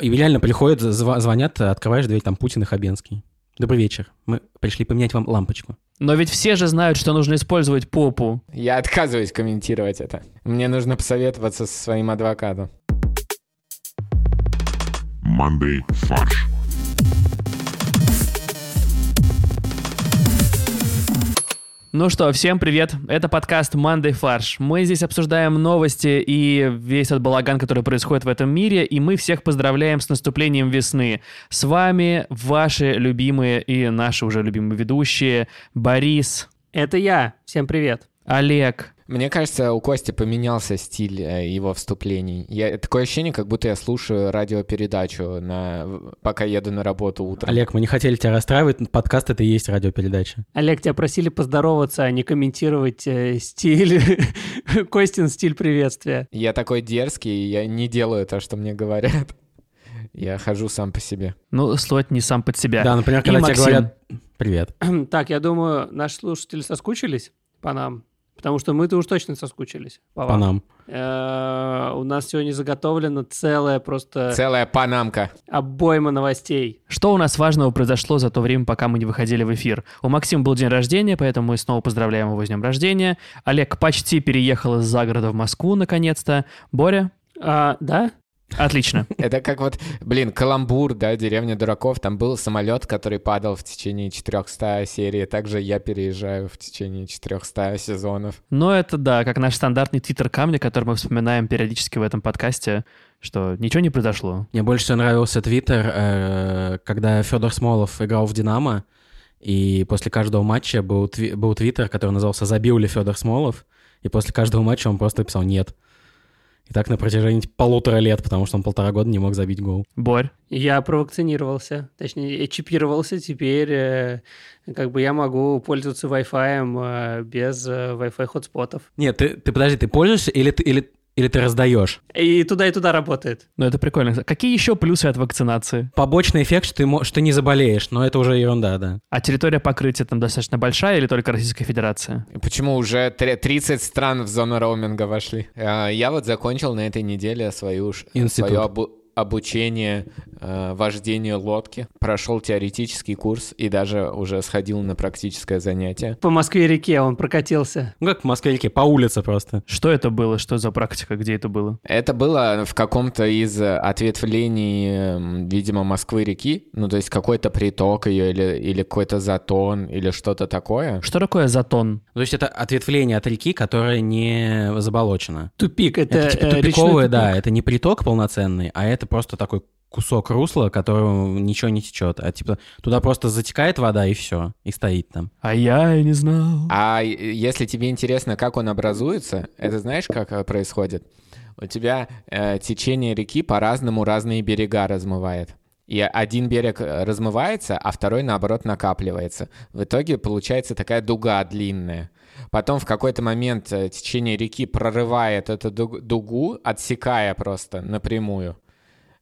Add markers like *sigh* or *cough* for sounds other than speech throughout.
И реально приходят, зв- звонят, открываешь дверь, там Путин и Хабенский. Добрый вечер. Мы пришли поменять вам лампочку. Но ведь все же знают, что нужно использовать попу. Я отказываюсь комментировать это. Мне нужно посоветоваться со своим адвокатом. Monday фарш. Ну что, всем привет. Это подкаст Monday Фарш. Мы здесь обсуждаем новости и весь этот балаган, который происходит в этом мире, и мы всех поздравляем с наступлением весны. С вами ваши любимые и наши уже любимые ведущие Борис, Это я. Всем привет. Олег, Мне кажется, у Кости поменялся стиль э, его вступлений. Я, такое ощущение, как будто я слушаю радиопередачу, на, пока еду на работу утром. Олег, мы не хотели тебя расстраивать, подкаст это и есть радиопередача. Олег, тебя просили поздороваться, а не комментировать э, стиль, *laughs* Костин стиль приветствия. Я такой дерзкий, я не делаю то, что мне говорят. Я хожу сам по себе. ну, слот не сам под себя. Да, например, И когда тебе Максим. говорят «Привет». *clears throat* Так, я думаю, наши слушатели соскучились по нам, потому что мы-то уж точно соскучились по По вам. нам. Э, У нас сегодня заготовлена целая просто Целая панамка. обойма новостей. Что у нас важного произошло за то время, пока мы не выходили в эфир? У Максима был день рождения, поэтому мы снова поздравляем его с днем рождения. Олег почти переехал из загорода в Москву, наконец-то. Боря? А, да? Отлично. Это как вот, блин, Каламбур, да, деревня дураков. Там был самолет, который падал в течение 400 серий. Также я переезжаю в течение 400 сезонов. Но это, да, как наш стандартный твиттер камня, который мы вспоминаем периодически в этом подкасте, что ничего не произошло. Мне больше всего нравился твиттер, э, когда Федор Смолов играл в «Динамо», и после каждого матча был, тви- был твиттер, который назывался «Забил ли Федор Смолов?», и после каждого матча он просто писал «нет». И так на протяжении полутора лет, потому что он полтора года не мог забить гол. Борь? Я провакцинировался, точнее, чипировался. Теперь э, как бы я могу пользоваться Wi-Fi э, без э, Wi-Fi хотспотов. Нет, ты, ты подожди, ты пользуешься или ты, или, или ты раздаешь? И туда, и туда работает. Ну, это прикольно. Какие еще плюсы от вакцинации? Побочный эффект, что ты, что ты не заболеешь, но это уже ерунда, да. А территория покрытия там достаточно большая или только Российская Федерация? Почему уже тре- 30 стран в зону роуминга вошли? А, Я вот закончил на этой неделе свою, Институт. свое обу- обучение э, вождению лодки. Прошел теоретический курс и даже уже сходил на практическое занятие. По Москве-реке он прокатился. Ну, как в Москве-реке, по улице просто. Что это было? Что за практика? Где это было? Это было в каком-то из ответвлений, эм, видимо, Москвы-реки. Ну, то есть какой-то приток ее или, или какой-то затон или что-то такое. Что такое затон? То есть это ответвление от реки, которое не заболочено. Тупик, это, Это, типа э, тупиковое, да, тупик. это не приток полноценный, а это просто такой кусок русла, которого ничего не течет. А типа туда просто затекает вода и все, и стоит там. А я и не знал. А если тебе интересно, как он образуется, это знаешь, как э, происходит? У тебя э, течение реки по-разному разные берега размывает. И один берег э, размывается, а второй, наоборот, накапливается. В итоге получается такая дуга длинная. Потом в какой-то момент э, течение реки прорывает эту ду- дугу, отсекая просто напрямую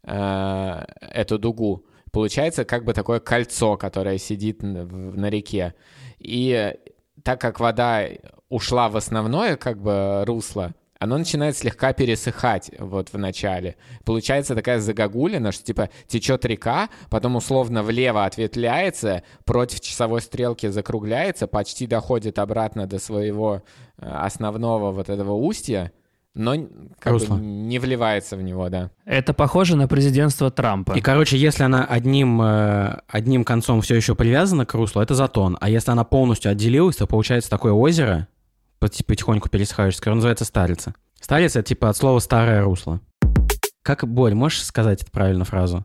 э, эту дугу. Получается как бы такое кольцо, которое сидит на реке. И так как вода ушла в основное как бы русло, оно начинает слегка пересыхать вот в начале. Получается такая загогулина, что типа течет река, потом условно влево ответвляется, против часовой стрелки закругляется, почти доходит обратно до своего э, основного вот этого устья, но как бы не вливается в него, да. Это похоже на президентство Трампа. И, короче, если она одним, э, одним концом все еще привязана к руслу, это затон. А если она полностью отделилась, то получается такое озеро, пот- потихоньку пересыхающее, которое называется старица. Старица — это типа от слова «старое русло». Как, Борь, можешь сказать эту правильную фразу?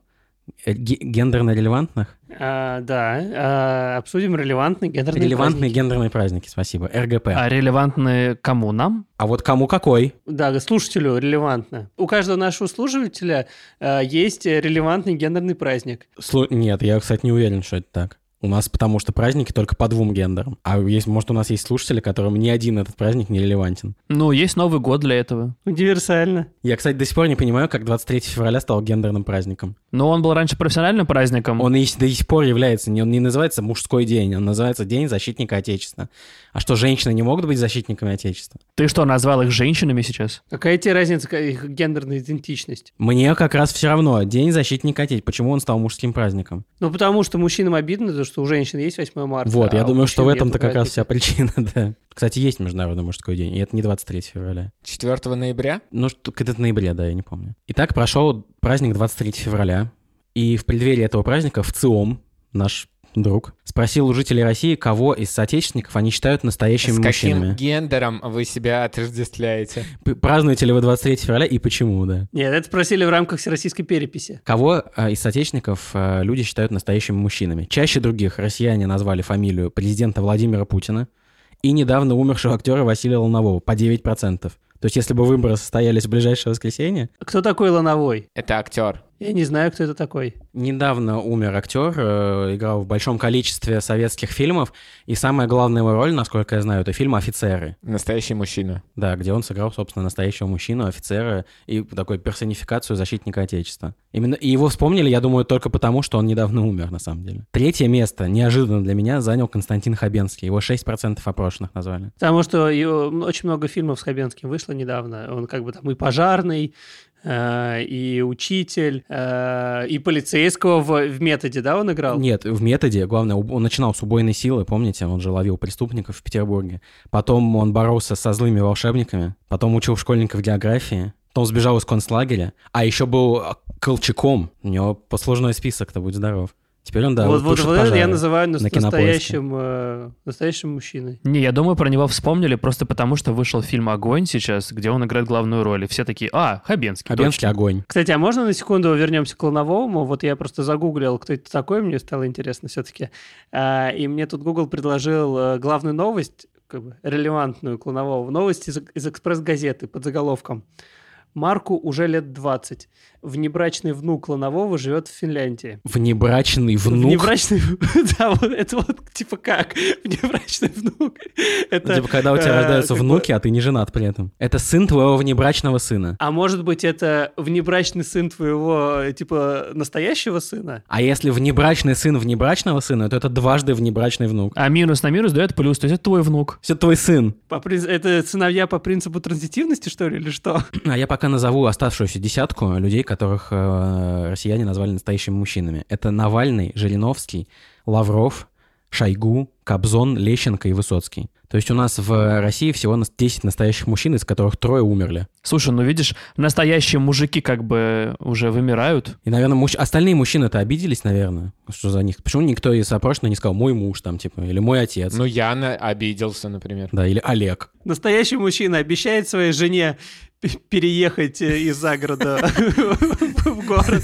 Э, ге- Гендерно релевантных? А, да, а, обсудим релевантные гендерные Релевантные праздники. гендерные праздники, спасибо. РГП. А релевантны кому нам? А вот кому какой? Да, слушателю релевантно. У каждого нашего слушателя а, есть релевантный гендерный праздник. Слу- Нет, я, кстати, не уверен, что это так. У нас потому что праздники только по двум гендерам. А есть, может, у нас есть слушатели, которым ни один этот праздник не релевантен. Ну, есть Новый год для этого. Универсально. Я, кстати, до сих пор не понимаю, как 23 февраля стал гендерным праздником. Но он был раньше профессиональным праздником. Он и до сих пор является, он не называется мужской день, он называется День защитника Отечества. А что, женщины не могут быть защитниками Отечества? Ты что, назвал их женщинами сейчас? Какая тебе разница, какая их гендерная идентичность? Мне как раз все равно. День защитника Отечества. Почему он стал мужским праздником? Ну, потому что мужчинам обидно, то, что у женщин есть 8 марта. Вот, я а думаю, что в этом-то как раз вся причина, *laughs* да. Кстати, есть Международный мужской день, и это не 23 февраля. 4 ноября? Ну, в ноябре, да, я не помню. Итак, прошел праздник 23 февраля, и в преддверии этого праздника в ЦИОМ, наш друг, спросил у жителей России, кого из соотечественников они считают настоящими С каким мужчинами. гендером вы себя отождествляете? П- Празднуете ли вы 23 февраля и почему, да? Нет, это спросили в рамках всероссийской переписи. Кого э, из соотечественников э, люди считают настоящими мужчинами? Чаще других россияне назвали фамилию президента Владимира Путина и недавно умершего актера Василия Лунового по 9%. То есть если бы выборы состоялись в ближайшее воскресенье, Кто такой Лановой? Это актер. Я не знаю, кто это такой. Недавно умер актер, э, играл в большом количестве советских фильмов, и самая главная его роль, насколько я знаю, это фильм «Офицеры», Настоящий мужчина. да, где он сыграл, собственно, настоящего мужчину, офицера и такой персонификацию защитника Отечества. Именно и его вспомнили, я думаю, только потому, что он недавно умер, на самом деле. Третье место, неожиданно для меня, занял Константин Хабенский. Его 6% опрошенных назвали. Потому что его- очень много фильмов с Хабенским вышло недавно. Он как бы там и пожарный, и учитель, э, и полицейского в, в методе, да, он играл? Нет, в методе, главное, он начинал с убойной силы, помните, он же ловил преступников в Петербурге. Потом он боролся со злыми волшебниками, потом учил школьников географии, потом сбежал из концлагеря, а еще был а, Колчаком. У него послужной список-то, будь здоров. Теперь он, да, вот, вот, вот это я называю на настоящим, э, настоящим мужчиной. Не, я думаю, про него вспомнили просто потому, что вышел фильм «Огонь» сейчас, где он играет главную роль. И все такие, а, Хабенский. Хабенский точно». огонь. Кстати, а можно на секунду вернемся к Луновому? Вот я просто загуглил, кто это такой, мне стало интересно все-таки. и мне тут Google предложил э, главную новость, как бы релевантную к Луновому. Новость из, из «Экспресс-газеты» под заголовком. Марку уже лет 20. Внебрачный внук Лунового живет в Финляндии. Внебрачный внук. Внебрачный... *laughs* Да, вот это вот типа как? *laughs* Внебрачный внук. Это, Типа, когда у тебя э, рождаются внуки, а ты не женат при этом. Это сын твоего внебрачного сына. А может быть, это внебрачный сын твоего, э, типа, настоящего сына? А если внебрачный сын внебрачного сына, то это дважды внебрачный внук. А минус на минус дает плюс, то есть это твой внук. Все твой сын. По Это сыновья по принципу транзитивности, что ли, или что? А я пока назову оставшуюся десятку людей, которых э, россияне назвали настоящими мужчинами. Это Навальный, Жириновский, Лавров, Шойгу, Кобзон, Лещенко и Высоцкий. То есть у нас в России всего нас- 10 настоящих мужчин, из которых трое умерли. Слушай, ну видишь, настоящие мужики как бы уже вымирают. И, наверное, мужч- остальные мужчины-то обиделись, наверное, что за них. Почему никто из опрошенных не сказал «мой муж» там, типа, или «мой отец», Ну, я на- обиделся, например. да, или «Олег». Настоящий мужчина обещает своей жене переехать э, из загорода *laughs* в город.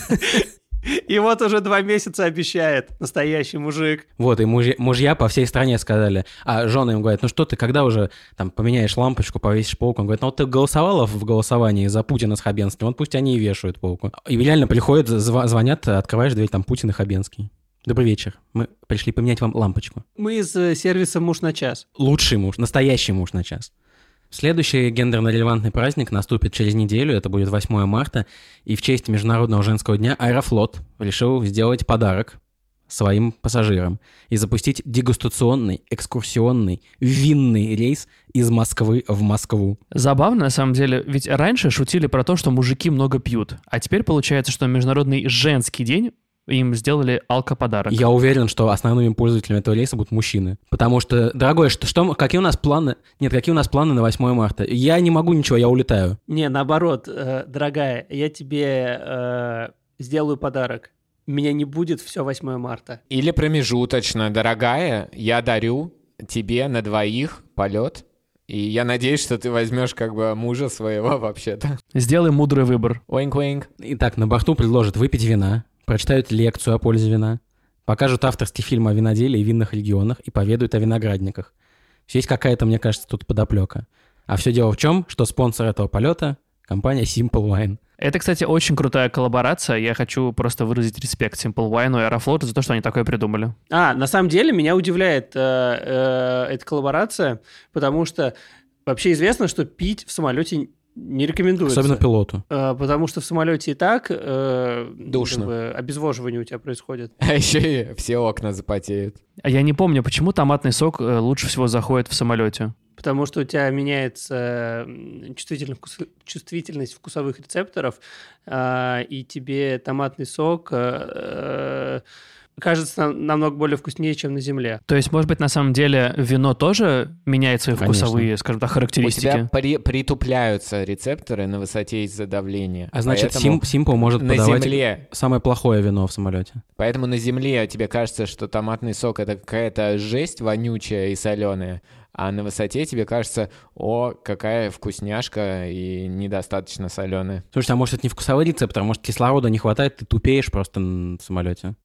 И вот уже два месяца обещает настоящий мужик. Вот, и мужья, мужья по всей стране сказали, а жены им говорят, ну что ты, когда уже там поменяешь лампочку, повесишь полку? Он говорит, ну вот ты голосовала в голосовании за Путина с Хабенским, вот пусть они и вешают полку. И реально приходят, зв- звонят, открываешь дверь, там Путин и Хабенский. Добрый вечер, мы пришли поменять вам лампочку. Мы из э, сервиса «Муж на час». Лучший муж, настоящий муж на час. Следующий гендерно-релевантный праздник наступит через неделю, это будет 8 марта, и в честь Международного женского дня Аэрофлот решил сделать подарок своим пассажирам и запустить дегустационный, экскурсионный, винный рейс из Москвы в Москву. Забавно, на самом деле, ведь раньше шутили про то, что мужики много пьют, а теперь получается, что Международный женский день им сделали алкоподарок. Я уверен, что основными пользователями этого рейса будут мужчины. Потому что, дорогой, что, что, какие у нас планы? Нет, какие у нас планы на 8 марта? Я не могу ничего, я улетаю. Не, наоборот, э, дорогая, я тебе э, сделаю подарок. Меня не будет все 8 марта. Или промежуточно, дорогая, я дарю тебе на двоих полет. И я надеюсь, что ты возьмешь как бы мужа своего вообще-то. Сделай мудрый выбор. Оинк-оинк. Итак, на борту предложат выпить вина, прочитают лекцию о пользе вина, покажут авторский фильм о виноделии и винных регионах и поведают о виноградниках. Есть какая-то, мне кажется, тут подоплека. А все дело в чем, что спонсор этого полета — компания Simple Wine. Это, кстати, очень крутая коллаборация. Я хочу просто выразить респект Simple Wine и Аэрофлоту за то, что они такое придумали. А, на самом деле меня удивляет э, э, эта коллаборация, потому что вообще известно, что пить в самолете не рекомендуется. Особенно пилоту. Э, потому что в самолете и так э, Душно. как бы обезвоживание у тебя происходит. *laughs* А еще и все окна запотеют. А я не помню, почему томатный сок э, лучше всего заходит в самолете. Потому что у тебя меняется чувствительность, вкус- чувствительность вкусовых рецепторов, а, и тебе томатный сок э, э, кажется нам- намного более вкуснее, чем на земле. То есть, может быть, на самом деле вино тоже меняет свои Конечно. вкусовые, скажем так, У характеристики? тебя при- притупляются рецепторы на высоте из-за давления. А значит, Сим- Simple может на подавать земле самое плохое вино в самолете. Поэтому на земле тебе кажется, что томатный сок это какая-то жесть вонючая и соленая, а на высоте тебе кажется, о, какая вкусняшка и недостаточно соленая. Слушай, а может это не вкусовой рецептор, а может кислорода не хватает, ты тупеешь просто н- в самолете.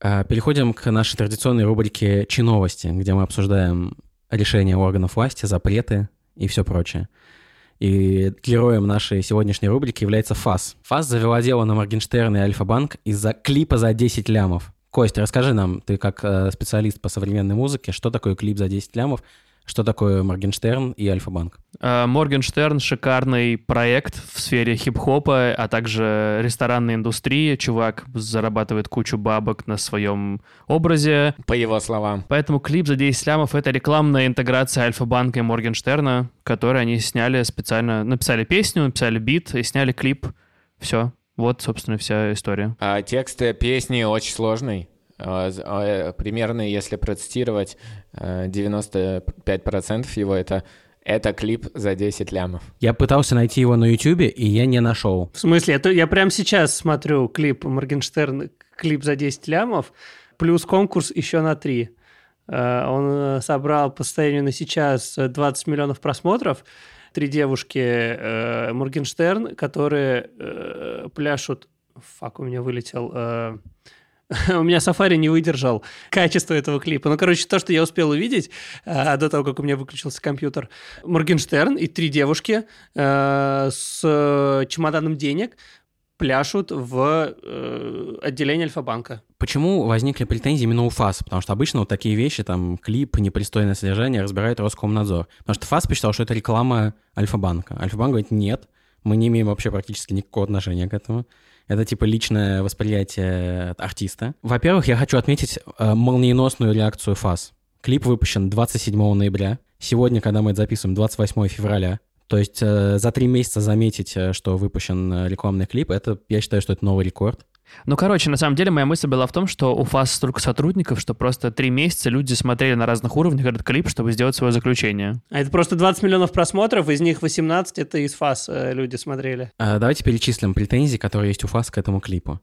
А, Переходим к нашей традиционной рубрике «Чиновости», где мы обсуждаем решения органов власти, запреты и все прочее. И героем нашей сегодняшней рубрики является ФАС. ФАС завела дело на Моргенштерн и Альфа-Банк из-за клипа за 10 лямов. Кость, расскажи нам, ты как э, специалист по современной музыке, что такое клип за 10 лямов, что такое Моргенштерн и Альфа-Банк? Э, Моргенштерн — шикарный проект в сфере хип-хопа, а также ресторанной индустрии. Чувак зарабатывает кучу бабок на своем образе. По его словам. Поэтому клип за 10 лямов — это рекламная интеграция Альфа-банка и Моргенштерна, который они сняли специально, написали песню, написали бит и сняли клип. Все. Вот, собственно, вся история. А текст песни очень сложный. А, а, э, Примерно, если процитировать, э, 95% его это это клип за 10 лямов. Я пытался найти его на Ютубе, и я не нашел. В смысле, это я прямо сейчас смотрю клип Моргенштерн, клип за 10 лямов, плюс конкурс еще на 3. Он э, собрал по состоянию на сейчас э, 20 миллионов просмотров. Три девушки э, Моргенштерн, которые э, пляшут... Фак, у меня вылетел... *laughs* У меня сафари не выдержал качество этого клипа. Ну, короче, то, что я успел увидеть э, до того, как у меня выключился компьютер. Моргенштерн и три девушки э, с чемоданом денег пляшут в э, отделении Альфа-банка. Почему возникли претензии именно у ФАС? Потому что обычно вот такие вещи, там, клип, непристойное содержание разбирает Роскомнадзор. Потому что ФАС посчитал, что это реклама Альфа-банка. Альфа-банк говорит, нет, мы не имеем вообще практически никакого отношения к этому. Это типа личное восприятие артиста. Во-первых, я хочу отметить э, молниеносную реакцию ФАС. Клип выпущен 27 ноября. Сегодня, когда мы это записываем, 28 февраля. То есть э, за три месяца заметить, э, что выпущен э, рекламный клип, это, я считаю, что это новый рекорд. Ну, короче, на самом деле моя мысль была в том, что у ФАС столько сотрудников, что просто три месяца люди смотрели на разных уровнях этот клип, чтобы сделать свое заключение. А это просто 20 миллионов просмотров, из них 18 это из ФАС э, люди смотрели. А, Давайте перечислим претензии, которые есть у ФАС к этому клипу.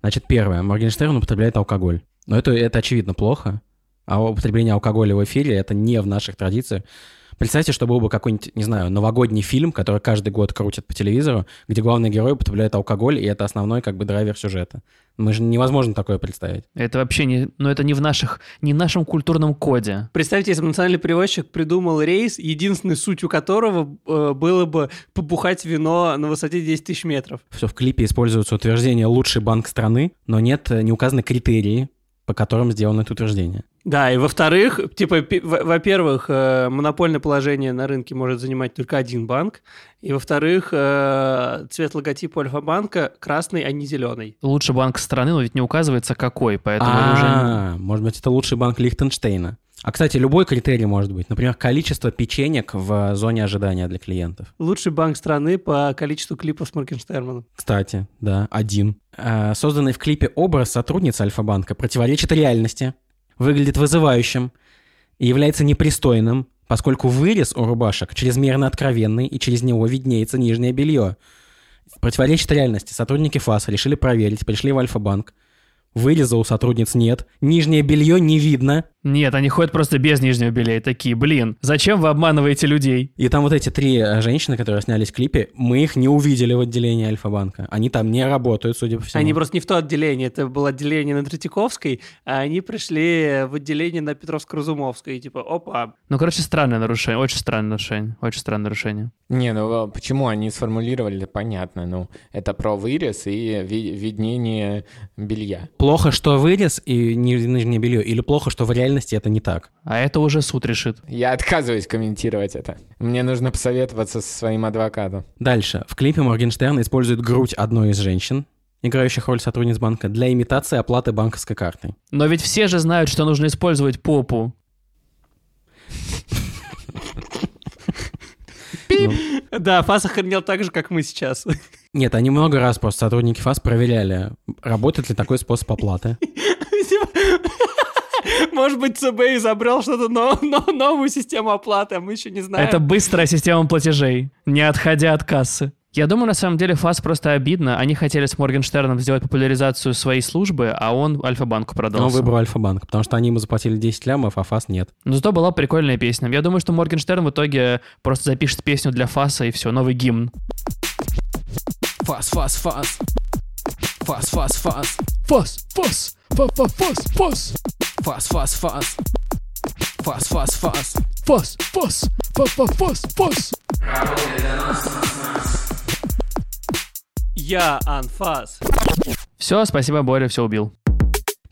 Значит, первое. Моргенштерн употребляет алкоголь. Но это, это очевидно плохо. А употребление алкоголя в эфире — это не в наших традициях. Представьте, что был бы какой-нибудь, не знаю, новогодний фильм, который каждый год крутят по телевизору, где главный герой употребляет алкоголь, и это основной как бы драйвер сюжета. Мы же невозможно такое представить. Это вообще не... Ну, это не в наших... Не в нашем культурном коде. Представьте, если бы национальный перевозчик придумал рейс, единственной сутью которого э, было бы побухать вино на высоте 10 тысяч метров. Все в клипе используется утверждение «лучший банк страны», но нет, э, не указаны критерии, по которым сделано это утверждение. Да, и во-вторых, типа, во-первых, э, монопольное положение на рынке может занимать только один банк, и во-вторых, э, цвет логотипа Альфа-банка красный, а не зеленый. Лучший банк страны, но ведь не указывается какой, поэтому. А, может быть, это лучший банк Лихтенштейна. А, кстати, любой критерий может быть. Например, количество печенек в зоне ожидания для клиентов. Лучший банк страны по количеству клипов с Моргенштерном. Кстати, да, один. Созданный в клипе образ сотрудницы Альфа-банка противоречит реальности, выглядит вызывающим и является непристойным, поскольку вырез у рубашек чрезмерно откровенный, и через него виднеется нижнее белье. Противоречит реальности. Сотрудники ФАС решили проверить, пришли в Альфа-банк. Выреза у сотрудниц нет, нижнее белье не видно. Нет, они ходят просто без нижнего белья и такие, блин, зачем вы обманываете людей? И там вот эти три э, женщины, которые снялись в клипе, мы их не увидели в отделении Альфа-банка. Они там не работают, судя по всему. Они просто не в то отделение, это было отделение на Третьяковской, а они пришли в отделение на Петровско-Разумовской, и типа, опа. Ну, короче, странное нарушение, очень странное нарушение, очень странное нарушение. Не, ну а почему они сформулировали, понятно, ну, это про вырез и ви- виднение белья. Плохо, что вырез и ни- нижнее белье, или плохо, что в реальности это не так. А это уже суд решит. Я отказываюсь комментировать это. Мне нужно посоветоваться со своим адвокатом. Дальше. В клипе Моргенштерн использует грудь одной из женщин, играющих роль сотрудниц банка, для имитации оплаты банковской картой. Но ведь все же знают, что нужно использовать попу. Ну, Да, Фас охренел так же, как мы сейчас. Нет, они много раз просто сотрудники ФАС проверяли, работает ли такой способ оплаты. *laughs* Может быть, ЦБ изобрел что-то, но, но- новую систему оплаты, а мы еще не знаем. Это быстрая система платежей, не отходя от кассы. Я думаю, на самом деле, ФАС просто обидно. Они хотели с Моргенштерном сделать популяризацию своей службы, а он Альфа-банку продался. он выбрал Альфа-банк, потому что они ему заплатили 10 лямов, а ФАС нет. Но зато была прикольная песня. Я думаю, что Моргенштерн в итоге просто запишет песню для ФАСа, и все, новый гимн. Фас, фас, фас. Фас, фас, фас. ФАС, ФАС, ФАС, ФАС, Фас, фас, фас. Фас, фас, фас. ФАС, ФАС, ФАС, ФАС. Я Анфас. Все, спасибо, Боря, все убил.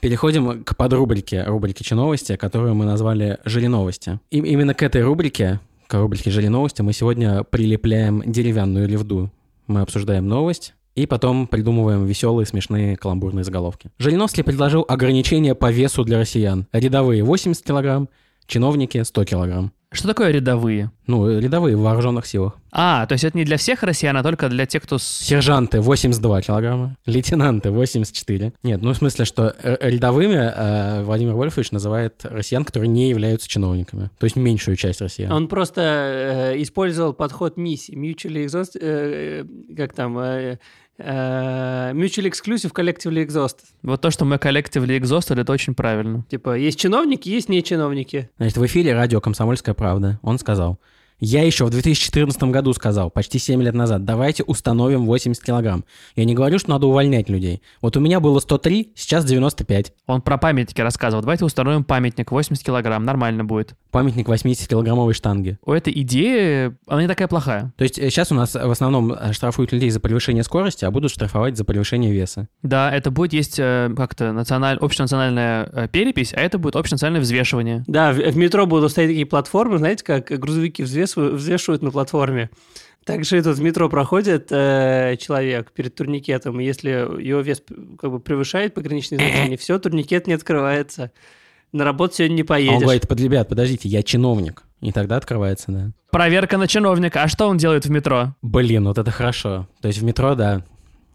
Переходим к подрубрике рубрики «Чиновости», которую мы назвали «Жилиновости». И именно к этой рубрике, к рубрике «Жилиновости», мы сегодня прилепляем деревянную левду. Мы обсуждаем новость, и потом придумываем веселые, смешные каламбурные заголовки. Жириновский предложил ограничения по весу для россиян. Рядовые 80 килограмм, чиновники 100 килограмм. Что такое рядовые? Ну, рядовые в вооруженных силах. А, то есть это не для всех россиян, а только для тех, кто... с- Сержанты 82 килограмма, лейтенанты 84. Нет, ну в смысле, что э, рядовыми э, Владимир Вольфович называет россиян, которые не являются чиновниками. То есть меньшую часть россиян. Он просто э, использовал подход миссии. Mutually exhaust... э, э, как там? Э, э, mutually exclusive, collectively exhaust. Вот то, что мы коллективли экзостали, это очень правильно. Типа, есть чиновники, есть не чиновники. Значит, в эфире радио «Комсомольская правда» он сказал, я еще в 2014 году сказал, почти 7 лет назад, давайте установим 80 килограмм. Я не говорю, что надо увольнять людей. Вот у меня было 103, сейчас 95. Он про памятники рассказывал. Давайте установим памятник 80 килограмм, нормально будет. Памятник 80-килограммовой штанги. У этой идеи, она не такая плохая. То есть сейчас у нас в основном э, штрафуют людей за превышение скорости, а будут штрафовать за превышение веса. Да, это будет есть э, как-то националь... общенациональная э, перепись, а это будет общенациональное взвешивание. Да, в, в метро будут стоять такие платформы, знаете, как грузовики взвесывают, взвешивают на платформе. Также и тут в метро проходит э, человек перед турникетом, и если его вес как бы превышает пограничные значения, все, турникет не открывается. На работу сегодня не А он поедешь. говорит, под ребят, подождите, я чиновник. И тогда открывается, да. Проверка на чиновника. А что он делает в метро? Блин, вот это хорошо. То есть в метро, да,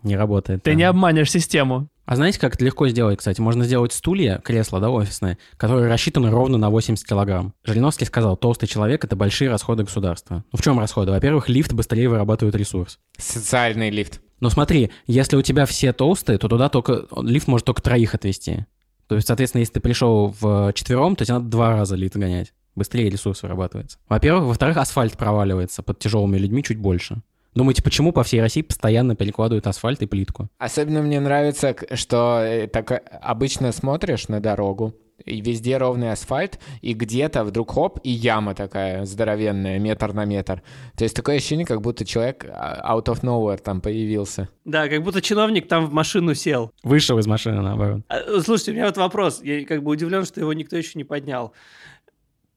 не работает. Ты да. не обманешь систему. А знаете, как это легко сделать, кстати? Можно сделать стулья, кресла, да, офисные, которые рассчитаны ровно на 80 килограмм. Жириновский сказал, толстый человек — это большие расходы государства. Ну в чем расходы? Во-первых, лифт быстрее вырабатывает ресурс. Социальный лифт. Но смотри, если у тебя все толстые, то туда только лифт может только троих отвезти. То есть, соответственно, если ты пришел в четвером, то тебе надо два раза лифт гонять. Быстрее ресурс вырабатывается. Во-первых. Во-вторых, асфальт проваливается под тяжелыми людьми чуть больше. Думаете, почему по всей России постоянно перекладывают асфальт и плитку? Особенно мне нравится, что э, так э, обычно смотришь на дорогу, и везде ровный асфальт, и где-то вдруг хоп, и яма такая здоровенная, метр на метр. То есть такое ощущение, как будто человек а, out of nowhere там появился. Да, как будто чиновник там в машину сел. Вышел из машины, наоборот. А, Слушайте, у меня вот вопрос. Я как бы удивлен, что его никто еще не поднял.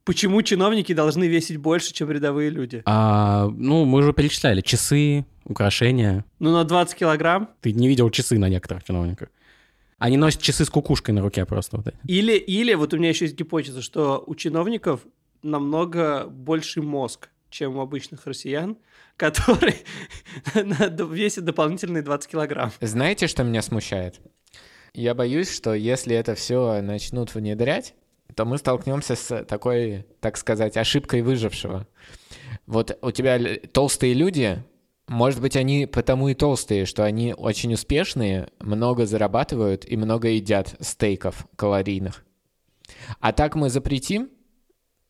Почему чиновники должны весить больше, чем рядовые люди? А, ну, мы уже перечисляли. Часы, украшения. Ну, на 20 килограмм? Ты не видел часы на некоторых чиновниках. Они носят часы с кукушкой на руке просто. Вот эти. Или, или вот у меня еще есть гипотеза, что у чиновников намного больший мозг, чем у обычных россиян, *laughs* который *laughs* весит дополнительные 20 килограмм. Знаете, что меня смущает? Я боюсь, что если это все начнут внедрять, то мы столкнемся с такой, так сказать, ошибкой выжившего. Вот у тебя толстые люди, может быть, они потому и толстые, что они очень успешные, много зарабатывают и много едят стейков калорийных. А так мы запретим,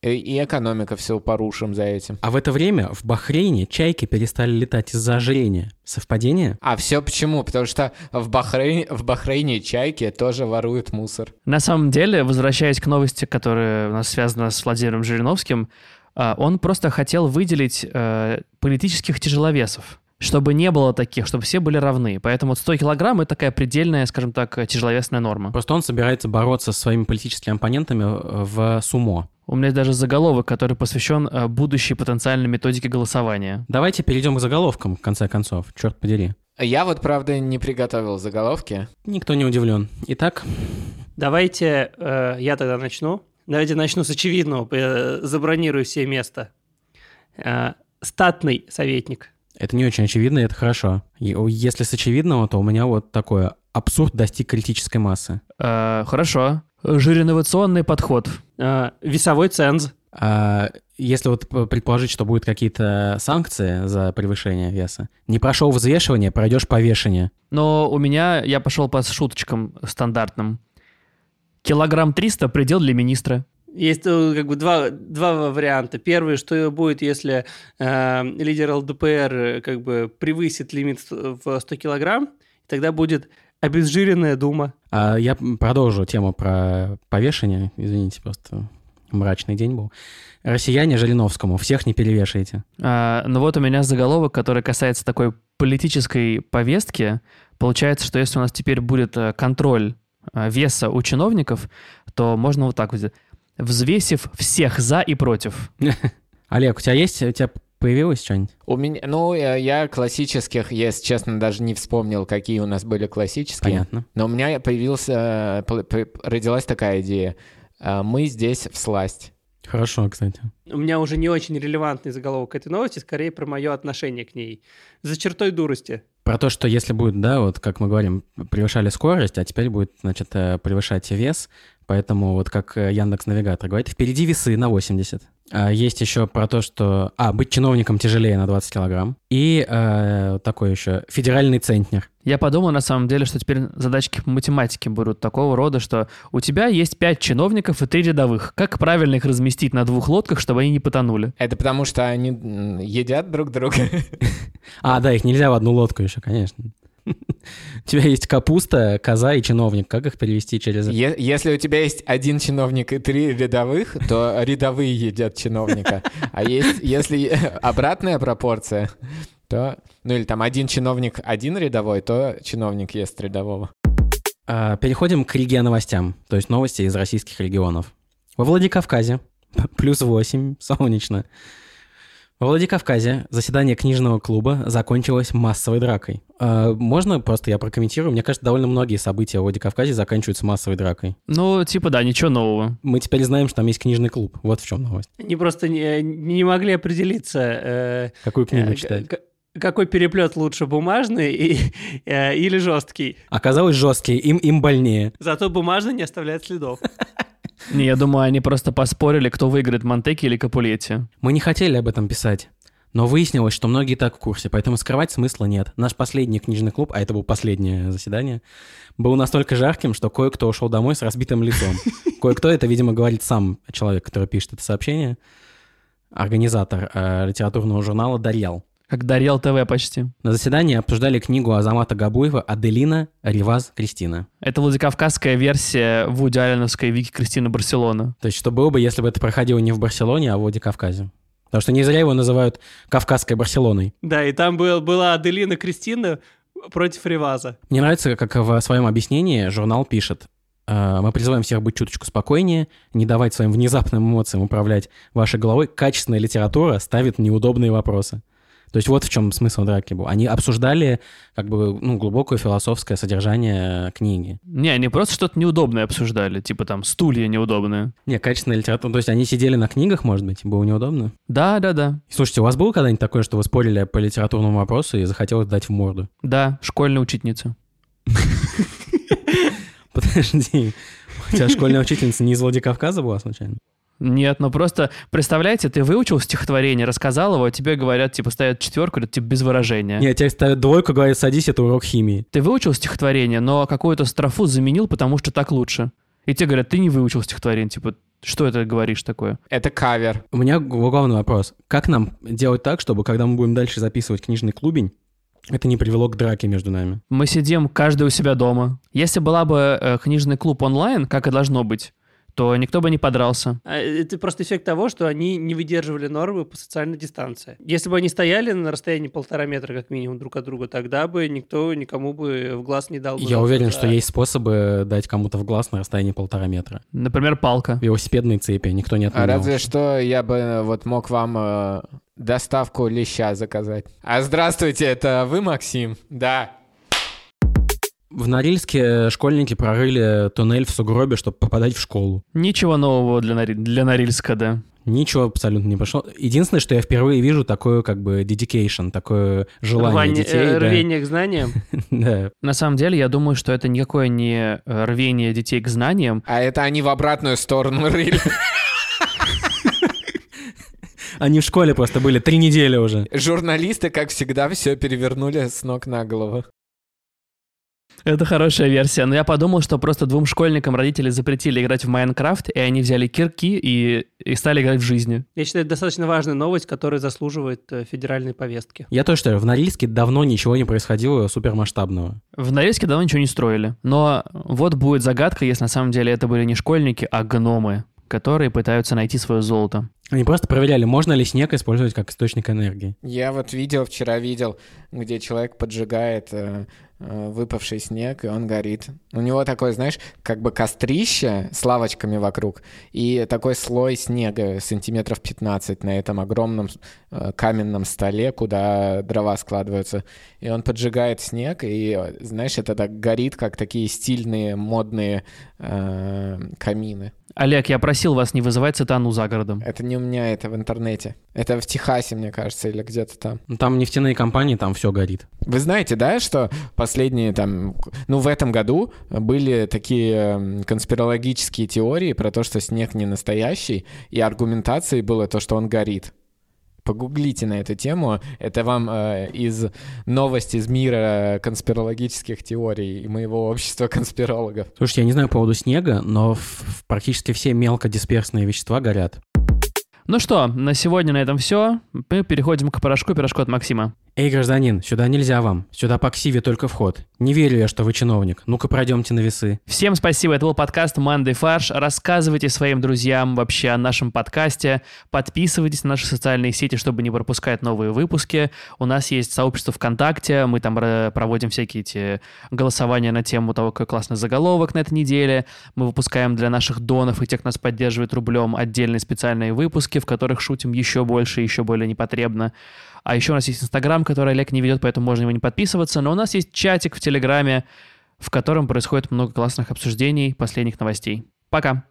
и, экономика все порушим за этим. А в это время в Бахрейне чайки перестали летать из-за ожирения. Совпадение? А все почему? Потому что в Бахрейне, в Бахрейне чайки тоже воруют мусор. На самом деле, возвращаясь к новости, которая у нас связана с Владимиром Жириновским, а, он просто хотел выделить э, политических тяжеловесов чтобы не было таких, чтобы все были равны. Поэтому 100 килограмм — это такая предельная, скажем так, тяжеловесная норма. Просто он собирается бороться со своими политическими оппонентами э, в сумо. У меня есть даже заголовок, который посвящен э, будущей потенциальной методике голосования. Давайте перейдем к заголовкам, в конце концов. Черт подери. Я вот, правда, не приготовил заголовки. Никто не удивлен. Итак, Давайте э, я тогда начну. Давайте начну с очевидного. э, Забронирую все место. Э, статный советник. Это не очень очевидно, и это хорошо. Если с очевидного, то у меня вот такое. Абсурд достиг критической массы. Э, хорошо. Жиринновационный подход. Э, весовой ценз. А если вот предположить, что будут какие-то санкции за превышение веса, не прошел взвешивание, пройдешь повешение. Но у меня, я пошел по шуточкам стандартным. Килограмм 300 – предел для министра. Есть э, как бы два, два варианта. Первый, что будет, если э, лидер ЛДПР э, как бы превысит лимит в 100 килограмм, тогда будет обезжиренная дума. А я продолжу тему про повешение. Извините, просто мрачный день был. Россияне Жириновскому. Всех не перевешайте. А, ну вот у меня заголовок, который касается такой политической повестки. Получается, что если у нас теперь будет э, контроль веса у чиновников, то можно вот так вот сделать. Взвесив всех за и против. *laughs* Олег, у тебя есть, у тебя появилось что-нибудь? У меня, ну, э, я классических, если честно, даже не вспомнил, какие у нас были классические. Понятно. Но у меня появился, п- родилась такая идея. А, Мы здесь в сласть. Хорошо, кстати. У меня уже не очень релевантный заголовок этой новости, скорее про мое отношение к ней. За чертой дурости. Про то, что если будет, да, вот как мы говорим, превышали скорость, а теперь будет, значит, э, превышать вес, поэтому вот как э, Яндекс Навигатор говорит, впереди весы на 80. А есть еще про то, что... А, быть чиновником тяжелее на 20 килограмм. И э, вот такой еще федеральный центнер. Я подумал, на самом деле, что теперь задачки по математике будут такого рода, что у тебя есть пять чиновников и три рядовых. Как правильно их разместить на двух лодках, чтобы они не потонули? Это потому что они едят друг друга. *laughs* А, да, их нельзя в одну лодку еще, конечно. *laughs* У тебя есть капуста, коза и чиновник. Как их перевести через... Е- Если у тебя есть один чиновник и три рядовых, то рядовые едят чиновника. А есть, если обратная пропорция, то... Ну или там один чиновник, один рядовой, то чиновник ест рядового. А, Переходим к регионовостям, то есть новости из российских регионов. Во Владикавказе плюс 8, солнечно. Во Владикавказе заседание книжного клуба закончилось массовой дракой. А, Можно просто я прокомментирую? Мне кажется, довольно многие события в Владикавказе заканчиваются массовой дракой. Ну, типа, да, ничего нового. Мы теперь знаем, что там есть книжный клуб. Вот в чем новость. Они просто не, не могли определиться, э, Какую книгу э, читать? к- какой переплет лучше, бумажный и- э, или жесткий. Оказалось жесткие, им, им больнее. Зато бумажный не оставляет следов. *laughs* Не, я думаю, они просто поспорили, кто выиграет, Монтеки или Капулетти. Мы не хотели об этом писать. Но выяснилось, что многие так в курсе, поэтому скрывать смысла нет. Наш последний книжный клуб, а это было последнее заседание, был настолько жарким, что кое-кто ушел домой с разбитым лицом. *laughs* Кое-кто, это, видимо, говорит сам человек, который пишет это сообщение, организатор э, литературного журнала «Дарьял». Как Дарьял ТВ почти. На заседании обсуждали книгу Азамата Габуева «Аделина, Риваз, Кристина». Это Владикавказская версия Вуди Алленовской Вики Кристины Барселона. То есть, что было бы, если бы это проходило не в Барселоне, а в Владикавказе. Потому что не зря его называют Кавказской Барселоной. Да, и там был, была Аделина Кристина против Риваза. Мне нравится, как в своем объяснении журнал пишет. «Э, Мы призываем всех быть чуточку спокойнее, не давать своим внезапным эмоциям управлять вашей головой. Качественная литература ставит неудобные вопросы. То есть вот в чем смысл драки был. Они обсуждали как бы ну, глубокое философское содержание книги. Не, они просто что-то неудобное обсуждали, типа там стулья неудобные. Не, качественная литература. То есть они сидели на книгах, может быть, было неудобно. Да, да, да. Слушайте, у вас было когда-нибудь такое, что вы спорили по литературному вопросу и захотелось дать в морду? Да, школьная учительница. *laughs* Подожди, у тебя школьная учительница не из Владикавказа была случайно? Нет, ну просто, представляете, ты выучил стихотворение, рассказал его, а тебе говорят, типа, ставят четверку, говорят, типа, без выражения. Нет, тебе ставят двойку, говорят, садись, это урок химии. Ты выучил стихотворение, но какую-то строфу заменил, потому что так лучше. И тебе говорят, ты не выучил стихотворение, типа, что это говоришь такое? Это кавер. У меня главный вопрос. Как нам делать так, чтобы, когда мы будем дальше записывать книжный клубень, это не привело к драке между нами? Мы сидим каждый у себя дома. Если была бы э, книжный клуб онлайн, как и должно быть, то никто бы не подрался. А, Это просто эффект того, что они не выдерживали нормы по социальной дистанции. Если бы они стояли на расстоянии полтора метра как минимум друг от друга, тогда бы никто никому бы в глаз не дал бы. Я уверен, что есть способы дать кому-то в глаз на расстоянии полтора метра. Например, палка. Велосипедные цепи никто не А отменял. разве что я бы э, вот мог вам э, доставку леща заказать. А здравствуйте, это вы, Максим? Да. В Норильске школьники прорыли туннель в сугробе, чтобы попадать в школу. Ничего нового для, Нори- для Норильска, да. Ничего абсолютно не пошло. Единственное, что я впервые вижу такое как бы dedication, такое желание детей. э, да. рвение к знаниям. *laughs* Да. На самом деле, я думаю, что это никакое не э, рвение детей к знаниям. А это они в обратную сторону рыли. *laughs* Они в школе просто были три недели уже. Журналисты, как всегда, все перевернули с ног на голову. Это хорошая версия. Но я подумал, что просто двум школьникам родители запретили играть в Майнкрафт, и они взяли кирки и, и стали играть в жизни. Я считаю, это достаточно важная новость, которая заслуживает э, федеральной повестки. Я тоже считаю, в Норильске давно ничего не происходило супермасштабного. В Норильске давно ничего не строили. Но вот будет загадка, если на самом деле это были не школьники, а гномы, которые пытаются найти свое золото. Они просто проверяли, можно ли снег использовать как источник энергии. Я вот видел, вчера видел, где человек поджигает э, э, выпавший снег, и он горит. У него такое, знаешь, как бы кострище с лавочками вокруг, и такой слой снега сантиметров 15 на этом огромном э, каменном столе, куда дрова складываются. И он поджигает снег, и, э, знаешь, это так горит, как такие стильные, модные э, камины. Олег, я просил вас не вызывать сатану за городом. Это не у меня, это в интернете. Это в Техасе, мне кажется, или где-то там. Ну, Там нефтяные компании, там все горит. Вы знаете, да, что последние там, ну в этом году были такие м, конспирологические теории про то, что снег не настоящий, и аргументацией было то, что он горит. Погуглите на эту тему. Это вам э, из новости из мира конспирологических теорий и моего общества конспирологов. Слушайте, я не знаю по поводу снега, но в- в практически все мелкодисперсные вещества горят. Ну что, на сегодня на этом все. Мы переходим к порошку, пирожку от Максима. Эй, гражданин, сюда нельзя вам. Сюда по ксиве только вход. Не верю я, что вы чиновник. Ну-ка пройдемте на весы. Всем спасибо, это был подкаст «Мандай фарш». Рассказывайте своим друзьям вообще о нашем подкасте. Подписывайтесь на наши социальные сети, чтобы не пропускать новые выпуски. У нас есть сообщество ВКонтакте, мы там проводим всякие эти голосования на тему того, какой классный заголовок на этой неделе. Мы выпускаем для наших донов и тех, кто нас поддерживает рублем, отдельные специальные выпуски, в которых шутим еще больше еще более непотребно. А еще у нас есть Инстаграм, который Олег не ведет, поэтому можно его не подписываться. Но у нас есть чатик в Телеграме, в котором происходит много классных обсуждений последних новостей. Пока!